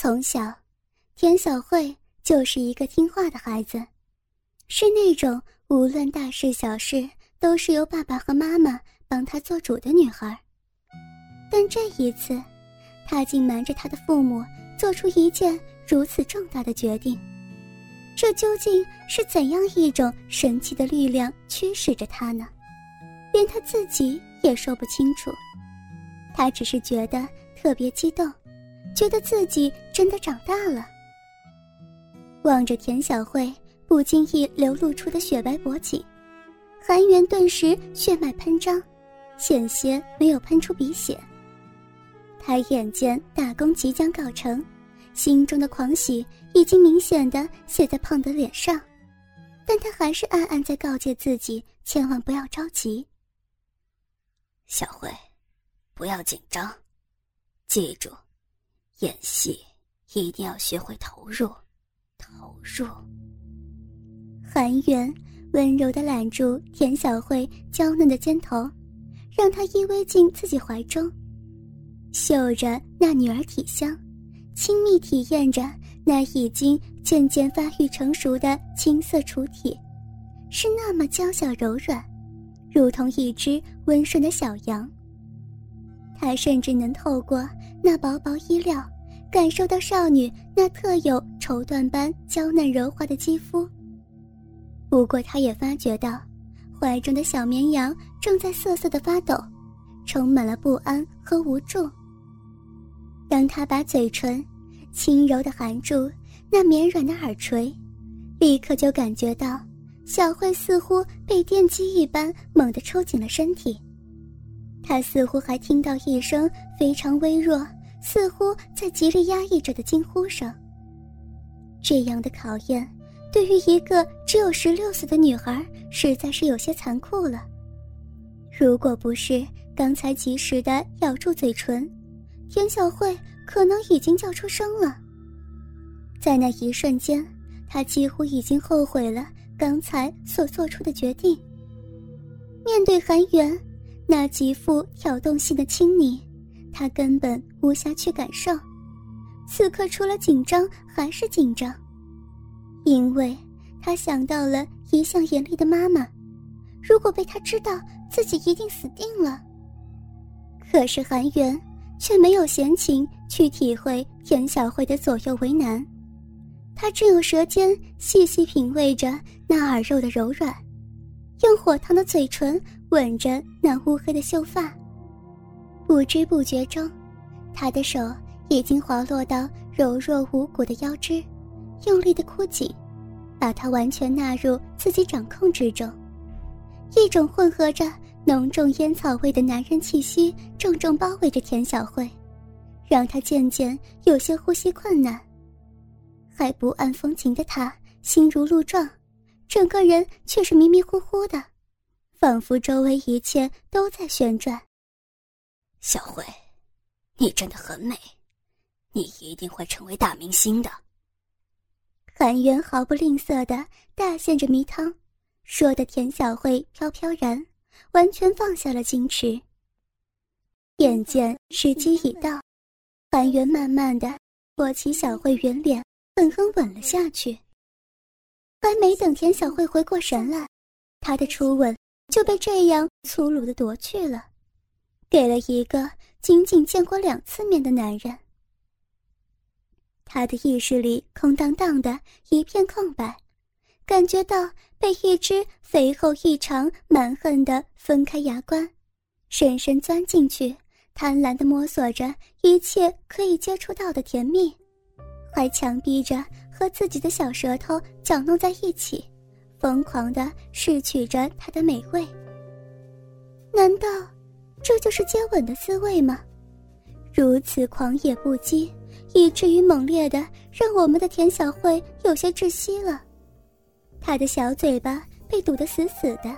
从小，田小慧就是一个听话的孩子，是那种无论大事小事都是由爸爸和妈妈帮她做主的女孩。但这一次，她竟瞒着她的父母做出一件如此重大的决定。这究竟是怎样一种神奇的力量驱使着她呢？连她自己也说不清楚。她只是觉得特别激动。觉得自己真的长大了。望着田小慧不经意流露出的雪白脖颈，韩元顿时血脉喷张，险些没有喷出鼻血。他眼见大功即将告成，心中的狂喜已经明显的写在胖的脸上，但他还是暗暗在告诫自己，千万不要着急。小慧，不要紧张，记住。演戏一定要学会投入，投入。韩元温柔的揽住田小慧娇嫩的肩头，让她依偎进自己怀中，嗅着那女儿体香，亲密体验着那已经渐渐发育成熟的青色雏体，是那么娇小柔软，如同一只温顺的小羊。他甚至能透过。那薄薄衣料，感受到少女那特有绸缎般娇嫩柔滑的肌肤。不过，他也发觉到，怀中的小绵羊正在瑟瑟的发抖，充满了不安和无助。当他把嘴唇轻柔的含住那绵软的耳垂，立刻就感觉到小慧似乎被电击一般猛地抽紧了身体。他似乎还听到一声非常微弱、似乎在极力压抑着的惊呼声。这样的考验，对于一个只有十六岁的女孩，实在是有些残酷了。如果不是刚才及时的咬住嘴唇，田小慧可能已经叫出声了。在那一瞬间，她几乎已经后悔了刚才所做出的决定。面对韩元。那极富挑动性的亲昵，他根本无暇去感受。此刻除了紧张还是紧张，因为他想到了一向严厉的妈妈，如果被他知道，自己一定死定了。可是韩元却没有闲情去体会田小慧的左右为难，他正用舌尖细细品味着那耳肉的柔软。用火烫的嘴唇吻着那乌黑的秀发，不知不觉中，他的手已经滑落到柔弱无骨的腰肢，用力的箍紧，把它完全纳入自己掌控之中。一种混合着浓重烟草味的男人气息重重包围着田小慧，让她渐渐有些呼吸困难。还不谙风情的她，心如鹿撞。整个人却是迷迷糊糊的，仿佛周围一切都在旋转。小慧，你真的很美，你一定会成为大明星的。韩元毫不吝啬的大献着迷汤，说的田小慧飘飘然，完全放下了矜持。眼见时机已到，韩元慢慢的托起小慧圆脸，狠狠吻了下去。还没等田小慧回过神来，他的初吻就被这样粗鲁的夺去了，给了一个仅仅见过两次面的男人。他的意识里空荡荡的一片空白，感觉到被一只肥厚异常、蛮横的分开牙关，深深钻进去，贪婪的摸索着一切可以接触到的甜蜜，还强逼着。和自己的小舌头搅弄在一起，疯狂地摄取着他的美味。难道这就是接吻的滋味吗？如此狂野不羁，以至于猛烈的让我们的田小慧有些窒息了。她的小嘴巴被堵得死死的，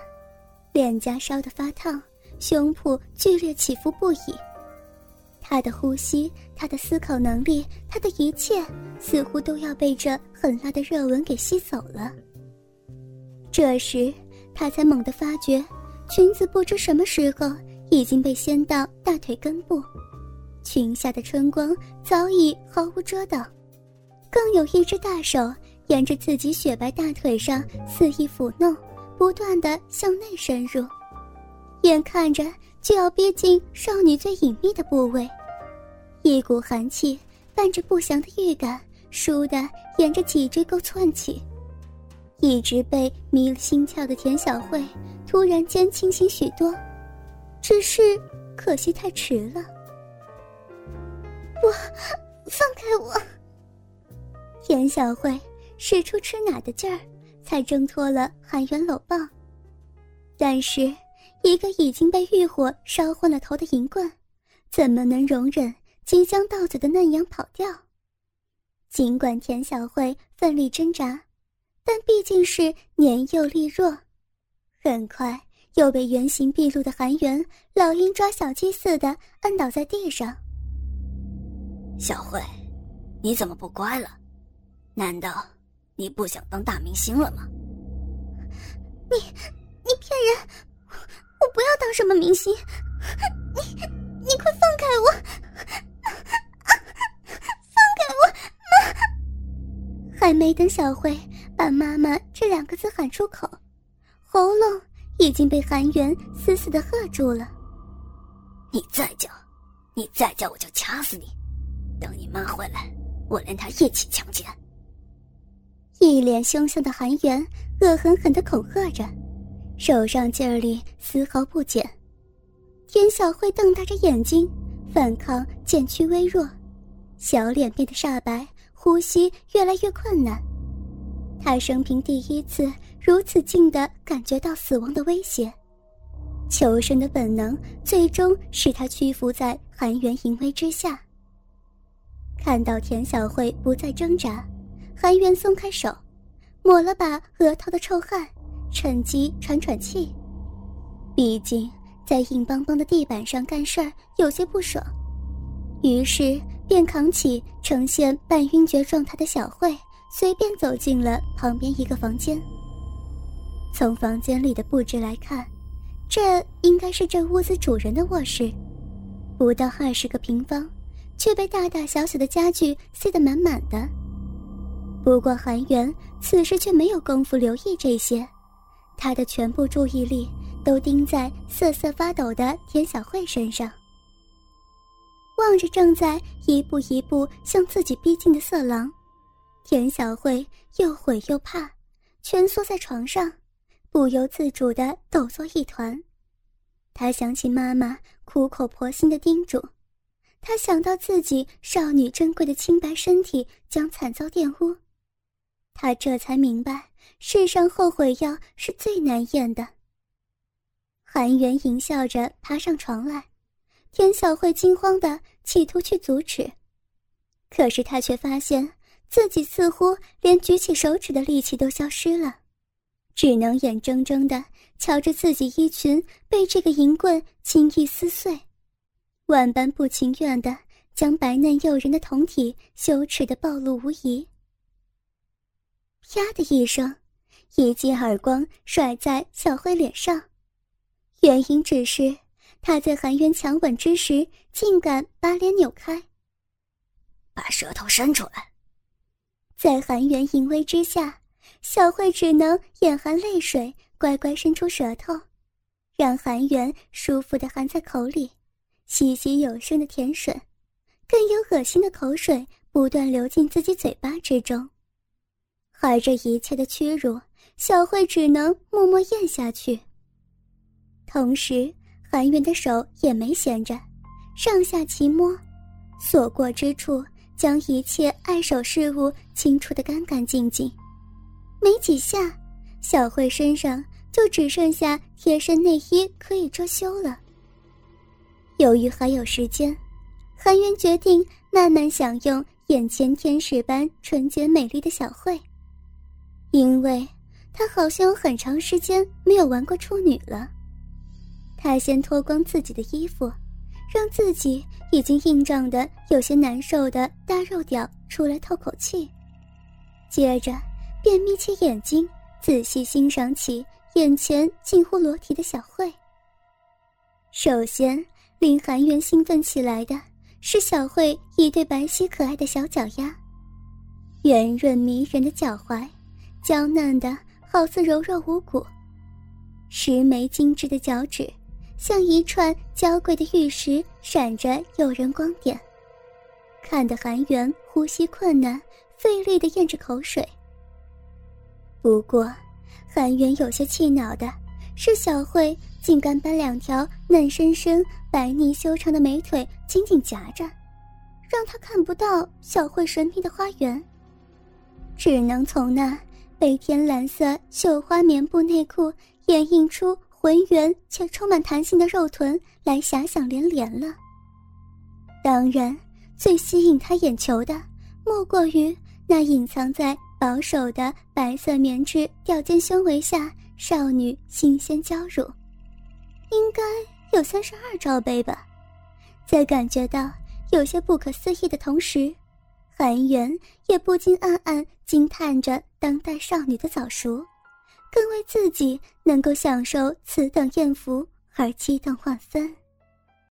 脸颊烧得发烫，胸脯剧烈起伏不已。他的呼吸，他的思考能力，他的一切，似乎都要被这狠辣的热吻给吸走了。这时，他才猛地发觉，裙子不知什么时候已经被掀到大腿根部，裙下的春光早已毫无遮挡，更有一只大手沿着自己雪白大腿上肆意抚弄，不断的向内深入，眼看着就要逼近少女最隐秘的部位，一股寒气伴着不祥的预感，倏地沿着脊椎沟窜起。一直被迷了心窍的田小慧，突然间清醒许多，只是可惜太迟了。我，放开我！田小慧使出吃奶的劲儿，才挣脱了韩元搂抱。但是，一个已经被欲火烧昏了头的银棍，怎么能容忍金香到嘴的嫩羊跑掉？尽管田小慧奋力挣扎。但毕竟是年幼力弱，很快又被原形毕露的韩元老鹰抓小鸡似的按倒在地上。小慧，你怎么不乖了？难道你不想当大明星了吗？你，你骗人！我不要当什么明星！你，你快放开我！放开我！妈！还没等小慧。把“妈妈”这两个字喊出口，喉咙已经被韩元死死的喝住了。你再叫，你再叫，我就掐死你！等你妈回来，我连她一起强奸。一脸凶相的韩元恶狠狠的恐吓着，手上劲儿里丝毫不减。田小慧瞪大着眼睛，反抗渐趋微弱，小脸变得煞白，呼吸越来越困难。她生平第一次如此近的感觉到死亡的威胁，求生的本能最终使他屈服在韩元淫威之下。看到田小慧不再挣扎，韩元松开手，抹了把额头的臭汗，趁机喘喘气。毕竟在硬邦邦的地板上干事儿有些不爽，于是便扛起呈现半晕厥状态的小慧。随便走进了旁边一个房间。从房间里的布置来看，这应该是这屋子主人的卧室。不到二十个平方，却被大大小小的家具塞得满满的。不过韩元此时却没有功夫留意这些，他的全部注意力都盯在瑟瑟发抖的田小慧身上。望着正在一步一步向自己逼近的色狼。田小慧又悔又怕，蜷缩在床上，不由自主的抖作一团。他想起妈妈苦口婆心的叮嘱，他想到自己少女珍贵的清白身体将惨遭玷污，他这才明白世上后悔药是最难咽的。韩元淫笑着爬上床来，田小慧惊慌的企图去阻止，可是她却发现。自己似乎连举起手指的力气都消失了，只能眼睁睁的瞧着自己衣裙被这个银棍轻易撕碎，万般不情愿的将白嫩诱人的胴体羞耻的暴露无遗。啪的一声，一记耳光甩在小慧脸上，原因只是她在韩元强吻之时竟敢把脸扭开，把舌头伸出来。在韩元淫威之下，小慧只能眼含泪水，乖乖伸出舌头，让韩元舒服的含在口里，细细有声的舔吮，更有恶心的口水不断流进自己嘴巴之中。而这一切的屈辱，小慧只能默默咽下去。同时，韩元的手也没闲着，上下齐摸，所过之处。将一切碍手事物清除得干干净净，没几下，小慧身上就只剩下贴身内衣可以遮羞了。由于还有时间，韩元决定慢慢享用眼前天使般纯洁美丽的小慧，因为他好像有很长时间没有玩过处女了。他先脱光自己的衣服。让自己已经硬胀的有些难受的大肉屌出来透口气，接着便眯起眼睛仔细欣赏起眼前近乎裸体的小慧。首先令韩元兴奋起来的是小慧一对白皙可爱的小脚丫，圆润迷人的脚踝，娇嫩的好似柔弱无骨，十枚精致的脚趾，像一串娇贵的玉石，闪着诱人光点，看得韩元呼吸困难，费力的咽着口水。不过，韩元有些气恼的是，小慧竟敢把两条嫩生生、白腻修长的美腿紧紧夹着，让他看不到小慧神秘的花园，只能从那被天蓝色绣花棉布内裤掩映出浑圆且充满弹性的肉臀来遐想连连了。当然，最吸引他眼球的，莫过于那隐藏在。保守的白色棉质吊肩胸围下，少女新鲜娇乳，应该有三十二罩杯吧。在感觉到有些不可思议的同时，韩元也不禁暗暗惊叹着当代少女的早熟，更为自己能够享受此等艳福而激动万分。